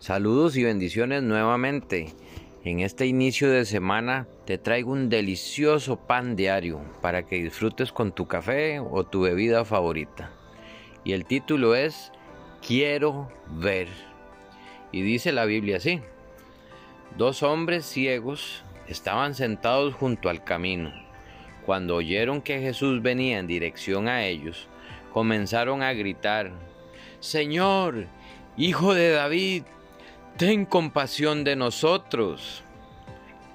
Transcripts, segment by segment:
Saludos y bendiciones nuevamente. En este inicio de semana te traigo un delicioso pan diario para que disfrutes con tu café o tu bebida favorita. Y el título es Quiero ver. Y dice la Biblia así. Dos hombres ciegos estaban sentados junto al camino. Cuando oyeron que Jesús venía en dirección a ellos, comenzaron a gritar, Señor, Hijo de David, ten compasión de nosotros.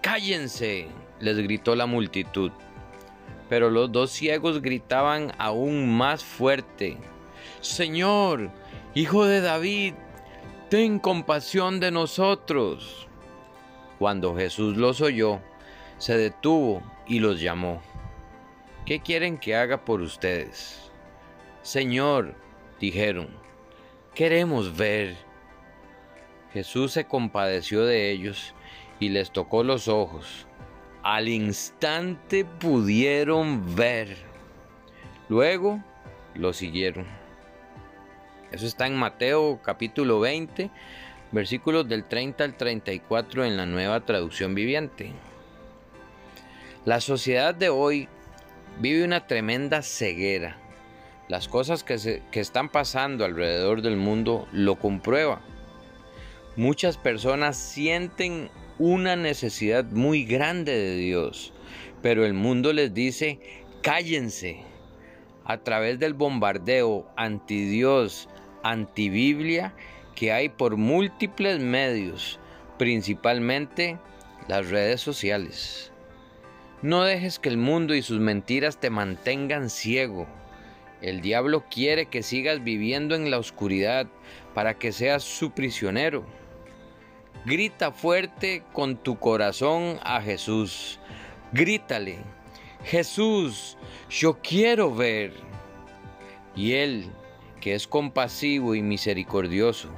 Cállense, les gritó la multitud. Pero los dos ciegos gritaban aún más fuerte. Señor, Hijo de David, ten compasión de nosotros. Cuando Jesús los oyó, se detuvo y los llamó. ¿Qué quieren que haga por ustedes? Señor, dijeron, queremos ver. Jesús se compadeció de ellos y les tocó los ojos. Al instante pudieron ver. Luego lo siguieron. Eso está en Mateo capítulo 20, versículos del 30 al 34 en la nueva traducción viviente. La sociedad de hoy vive una tremenda ceguera. Las cosas que, que están pasando alrededor del mundo lo comprueban. Muchas personas sienten una necesidad muy grande de Dios, pero el mundo les dice, cállense. A través del bombardeo anti Dios, anti Biblia que hay por múltiples medios, principalmente las redes sociales. No dejes que el mundo y sus mentiras te mantengan ciego. El diablo quiere que sigas viviendo en la oscuridad para que seas su prisionero. Grita fuerte con tu corazón a Jesús. Grítale, Jesús, yo quiero ver. Y Él, que es compasivo y misericordioso,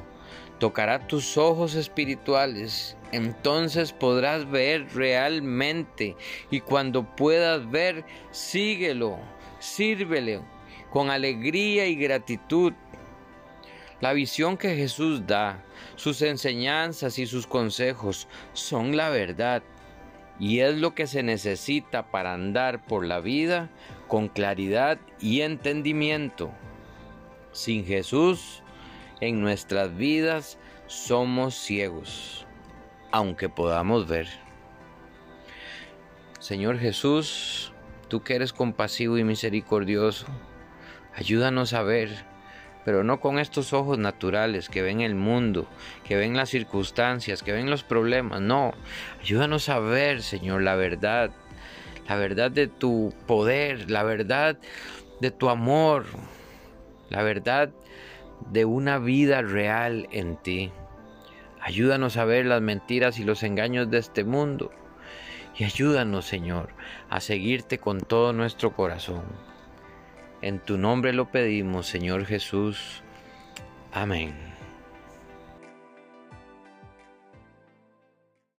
tocará tus ojos espirituales. Entonces podrás ver realmente y cuando puedas ver, síguelo, sírvele con alegría y gratitud la visión que Jesús da, sus enseñanzas y sus consejos son la verdad y es lo que se necesita para andar por la vida con claridad y entendimiento. Sin Jesús, en nuestras vidas somos ciegos, aunque podamos ver. Señor Jesús, tú que eres compasivo y misericordioso, ayúdanos a ver pero no con estos ojos naturales que ven el mundo, que ven las circunstancias, que ven los problemas. No, ayúdanos a ver, Señor, la verdad, la verdad de tu poder, la verdad de tu amor, la verdad de una vida real en ti. Ayúdanos a ver las mentiras y los engaños de este mundo. Y ayúdanos, Señor, a seguirte con todo nuestro corazón. En tu nombre lo pedimos, Señor Jesús. Amén.